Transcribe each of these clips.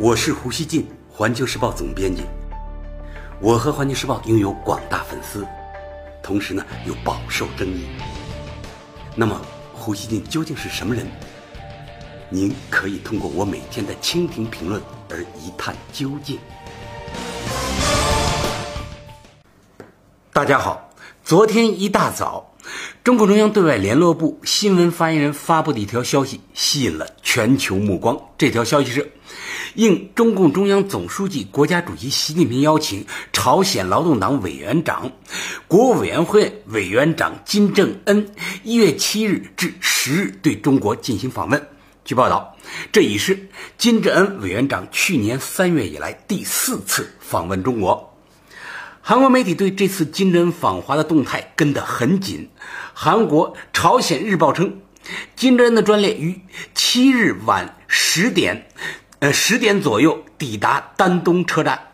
我是胡锡进，环球时报总编辑。我和环球时报拥有广大粉丝，同时呢又饱受争议。那么，胡锡进究竟是什么人？您可以通过我每天的蜻蜓评论而一探究竟。大家好，昨天一大早，中共中央对外联络部新闻发言人发布的一条消息吸引了全球目光。这条消息是。应中共中央总书记、国家主席习近平邀请，朝鲜劳动党委员长、国务委员会委员长金正恩一月七日至十日对中国进行访问。据报道，这已是金正恩委员长去年三月以来第四次访问中国。韩国媒体对这次金正恩访华的动态跟得很紧。韩国《朝鲜日报》称，金正恩的专列于七日晚十点。呃，十点左右抵达丹东车站，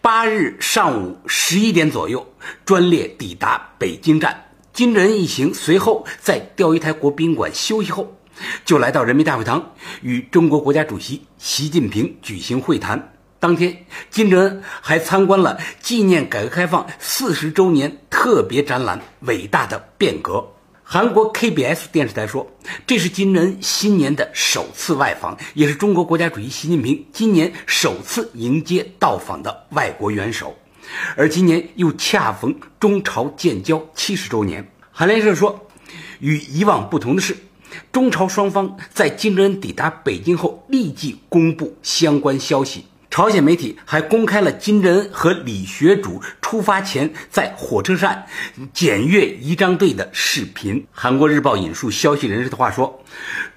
八日上午十一点左右，专列抵达北京站。金正恩一行随后在钓鱼台国宾馆休息后，就来到人民大会堂，与中国国家主席习近平举行会谈。当天，金正恩还参观了纪念改革开放四十周年特别展览《伟大的变革》。韩国 KBS 电视台说，这是金正恩新年的首次外访，也是中国国家主席习近平今年首次迎接到访的外国元首。而今年又恰逢中朝建交七十周年。韩联社说，与以往不同的是，中朝双方在金正恩抵达北京后立即公布相关消息。朝鲜媒体还公开了金正恩和李学主出发前在火车站检阅仪仗队的视频。韩国日报引述消息人士的话说。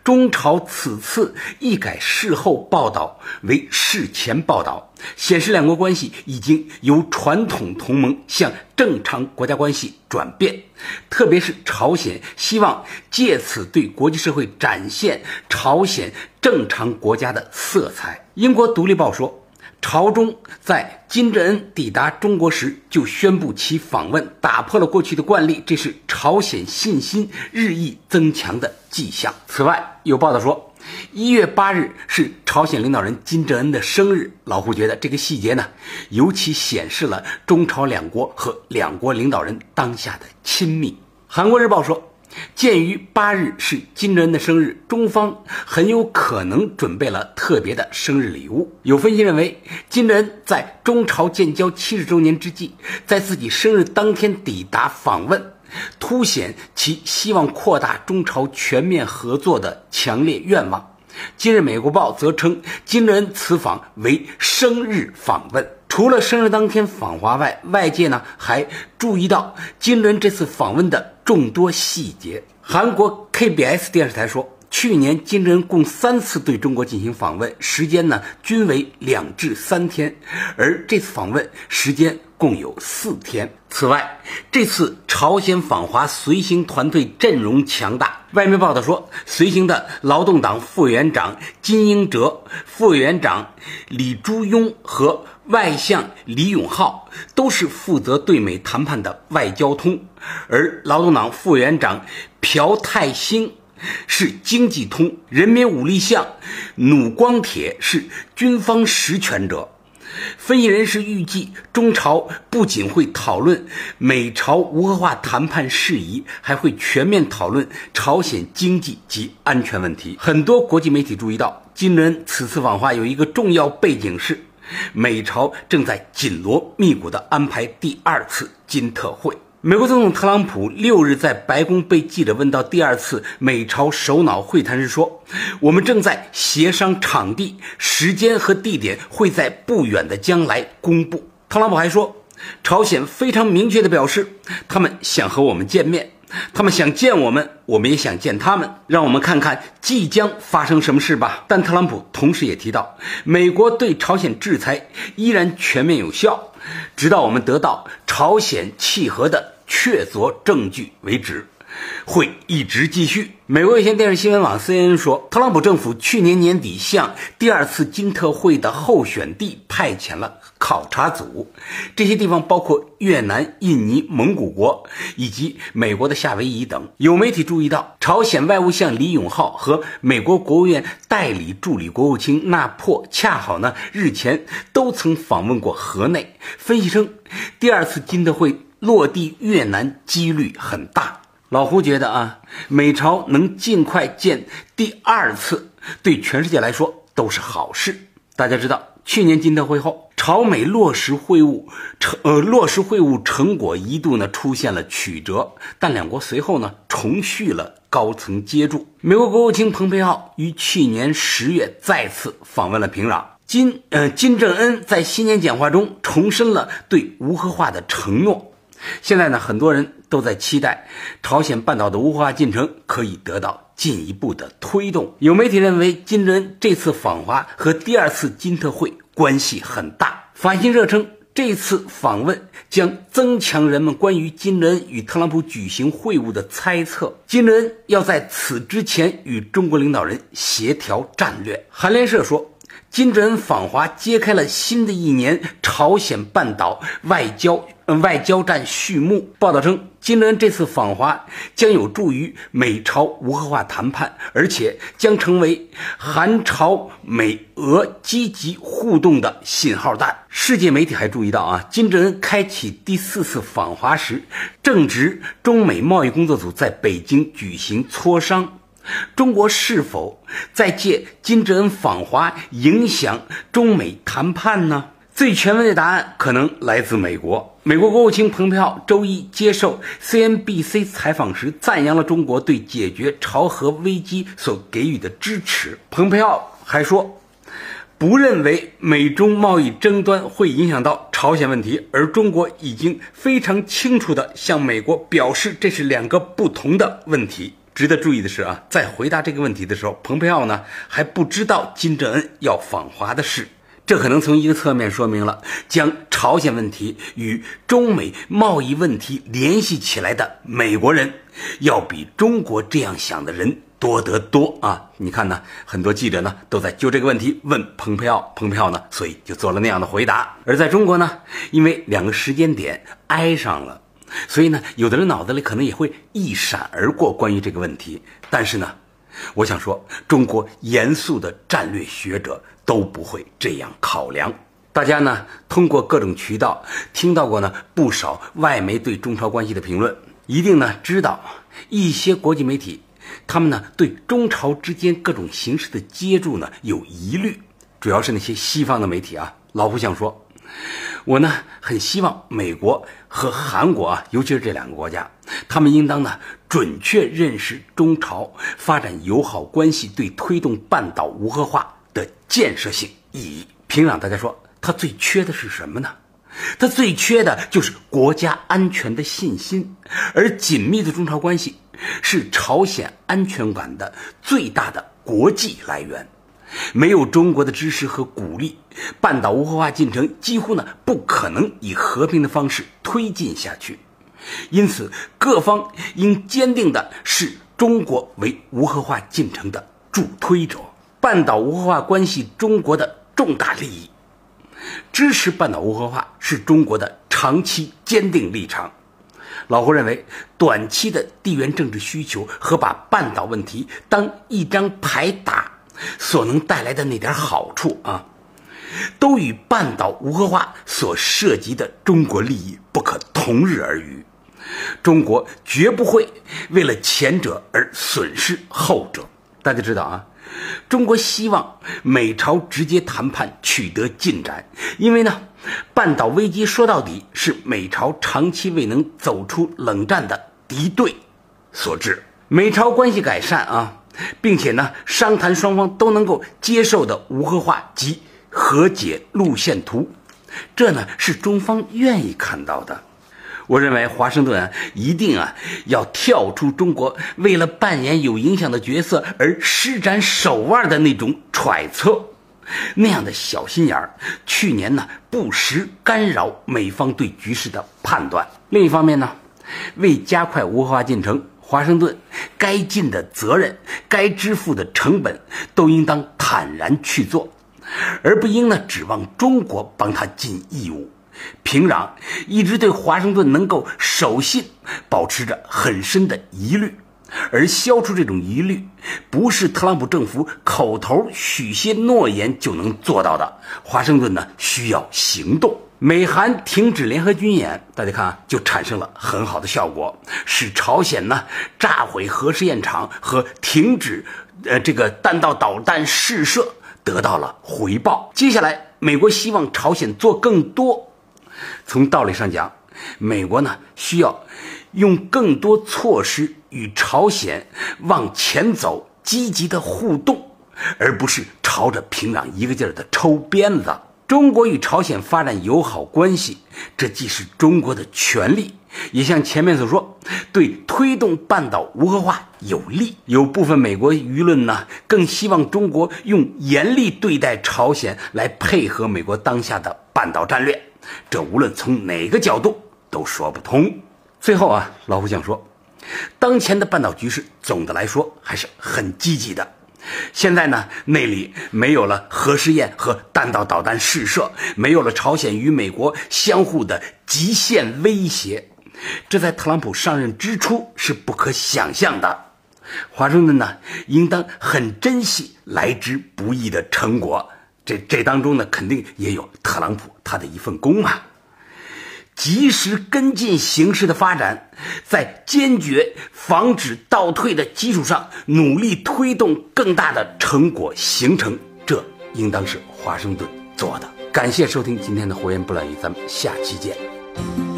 中朝此次一改事后报道为事前报道，显示两国关系已经由传统同盟向正常国家关系转变。特别是朝鲜希望借此对国际社会展现朝鲜正常国家的色彩。英国《独立报》说。朝中在金正恩抵达中国时就宣布其访问，打破了过去的惯例，这是朝鲜信心日益增强的迹象。此外，有报道说，一月八日是朝鲜领导人金正恩的生日。老胡觉得这个细节呢，尤其显示了中朝两国和两国领导人当下的亲密。韩国日报说。鉴于八日是金正恩的生日，中方很有可能准备了特别的生日礼物。有分析认为，金正恩在中朝建交七十周年之际，在自己生日当天抵达访问，凸显其希望扩大中朝全面合作的强烈愿望。今日美国报则称，金正恩此访为生日访问。除了生日当天访华外，外界呢还注意到金正恩这次访问的众多细节。韩国 KBS 电视台说，去年金正恩共三次对中国进行访问，时间呢均为两至三天，而这次访问时间共有四天。此外，这次朝鲜访华随行团队阵容强大。外媒报道说，随行的劳动党副委员长金英哲、副委员长李朱庸和外相李永浩都是负责对美谈判的外交通，而劳动党副委员长朴泰兴是经济通，人民武力相弩光铁是军方实权者。分析人士预计，中朝不仅会讨论美朝无核化谈判事宜，还会全面讨论朝鲜经济及安全问题。很多国际媒体注意到，金正恩此次访华有一个重要背景是，美朝正在紧锣密鼓地安排第二次金特会。美国总统特朗普六日在白宫被记者问到第二次美朝首脑会谈时说：“我们正在协商场地、时间和地点，会在不远的将来公布。”特朗普还说：“朝鲜非常明确地表示，他们想和我们见面，他们想见我们，我们也想见他们。让我们看看即将发生什么事吧。”但特朗普同时也提到，美国对朝鲜制裁依然全面有效，直到我们得到朝鲜契合的。确凿证据为止。会一直继续。美国有线电视新闻网 CNN 说，特朗普政府去年年底向第二次金特会的候选地派遣了考察组，这些地方包括越南、印尼、蒙古国以及美国的夏威夷等。有媒体注意到，朝鲜外务相李永浩和美国国务院代理助理国务卿纳珀恰好呢日前都曾访问过河内。分析称，第二次金特会落地越南几率很大。老胡觉得啊，美朝能尽快见第二次，对全世界来说都是好事。大家知道，去年金特会后，朝美落实会晤成呃落实会晤成果一度呢出现了曲折，但两国随后呢重续了高层接触。美国国务卿蓬佩奥于去年十月再次访问了平壤，金呃金正恩在新年讲话中重申了对无核化的承诺。现在呢，很多人都在期待朝鲜半岛的无核化进程可以得到进一步的推动。有媒体认为，金正恩这次访华和第二次金特会关系很大。法新社称，这次访问将增强人们关于金正恩与特朗普举行会晤的猜测。金正恩要在此之前与中国领导人协调战略。韩联社说。金正恩访华揭开了新的一年朝鲜半岛外交外交战序幕。报道称，金正恩这次访华将有助于美朝无核化谈判，而且将成为韩朝美俄积极互动的信号弹。世界媒体还注意到啊，金正恩开启第四次访华时，正值中美贸易工作组在北京举行磋商。中国是否在借金正恩访华影响中美谈判呢？最权威的答案可能来自美国。美国国务卿蓬佩奥周一接受 CNBC 采访时，赞扬了中国对解决朝核危机所给予的支持。蓬佩奥还说，不认为美中贸易争端会影响到朝鲜问题，而中国已经非常清楚地向美国表示，这是两个不同的问题。值得注意的是啊，在回答这个问题的时候，蓬佩奥呢还不知道金正恩要访华的事，这可能从一个侧面说明了将朝鲜问题与中美贸易问题联系起来的美国人，要比中国这样想的人多得多啊！你看呢，很多记者呢都在就这个问题问蓬佩奥，蓬佩奥呢，所以就做了那样的回答。而在中国呢，因为两个时间点挨上了。所以呢，有的人脑子里可能也会一闪而过关于这个问题，但是呢，我想说，中国严肃的战略学者都不会这样考量。大家呢，通过各种渠道听到过呢不少外媒对中朝关系的评论，一定呢知道一些国际媒体，他们呢对中朝之间各种形式的接触呢有疑虑，主要是那些西方的媒体啊。老胡想说。我呢，很希望美国和韩国啊，尤其是这两个国家，他们应当呢准确认识中朝发展友好关系对推动半岛无核化的建设性意义。平壤，大家说他最缺的是什么呢？他最缺的就是国家安全的信心，而紧密的中朝关系是朝鲜安全感的最大的国际来源。没有中国的支持和鼓励，半岛无核化进程几乎呢不可能以和平的方式推进下去。因此，各方应坚定的视中国为无核化进程的助推者。半岛无核化关系中国的重大利益，支持半岛无核化是中国的长期坚定立场。老胡认为，短期的地缘政治需求和把半岛问题当一张牌打。所能带来的那点好处啊，都与半岛无核化所涉及的中国利益不可同日而语。中国绝不会为了前者而损失后者。大家知道啊，中国希望美朝直接谈判取得进展，因为呢，半岛危机说到底是美朝长期未能走出冷战的敌对所致。美朝关系改善啊。并且呢，商谈双方都能够接受的无核化及和解路线图，这呢是中方愿意看到的。我认为华盛顿啊，一定啊要跳出中国为了扮演有影响的角色而施展手腕的那种揣测，那样的小心眼儿，去年呢不时干扰美方对局势的判断。另一方面呢，为加快无核化进程。华盛顿该尽的责任、该支付的成本，都应当坦然去做，而不应呢指望中国帮他尽义务。平壤一直对华盛顿能够守信保持着很深的疑虑，而消除这种疑虑，不是特朗普政府口头许些诺言就能做到的。华盛顿呢需要行动。美韩停止联合军演，大家看啊，就产生了很好的效果，使朝鲜呢炸毁核试验场和停止呃这个弹道导弹试射得到了回报。接下来，美国希望朝鲜做更多。从道理上讲，美国呢需要用更多措施与朝鲜往前走，积极的互动，而不是朝着平壤一个劲儿的抽鞭子。中国与朝鲜发展友好关系，这既是中国的权利，也像前面所说，对推动半岛无核化有利。有部分美国舆论呢，更希望中国用严厉对待朝鲜来配合美国当下的半岛战略。这无论从哪个角度都说不通。最后啊，老胡想说，当前的半岛局势总的来说还是很积极的。现在呢，那里没有了核试验和弹道导弹试射，没有了朝鲜与美国相互的极限威胁，这在特朗普上任之初是不可想象的。华盛顿呢，应当很珍惜来之不易的成果。这这当中呢，肯定也有特朗普他的一份功啊。及时跟进形势的发展，在坚决防止倒退的基础上，努力推动更大的成果形成，这应当是华盛顿做的。感谢收听今天的《火焰不乱语》，咱们下期见。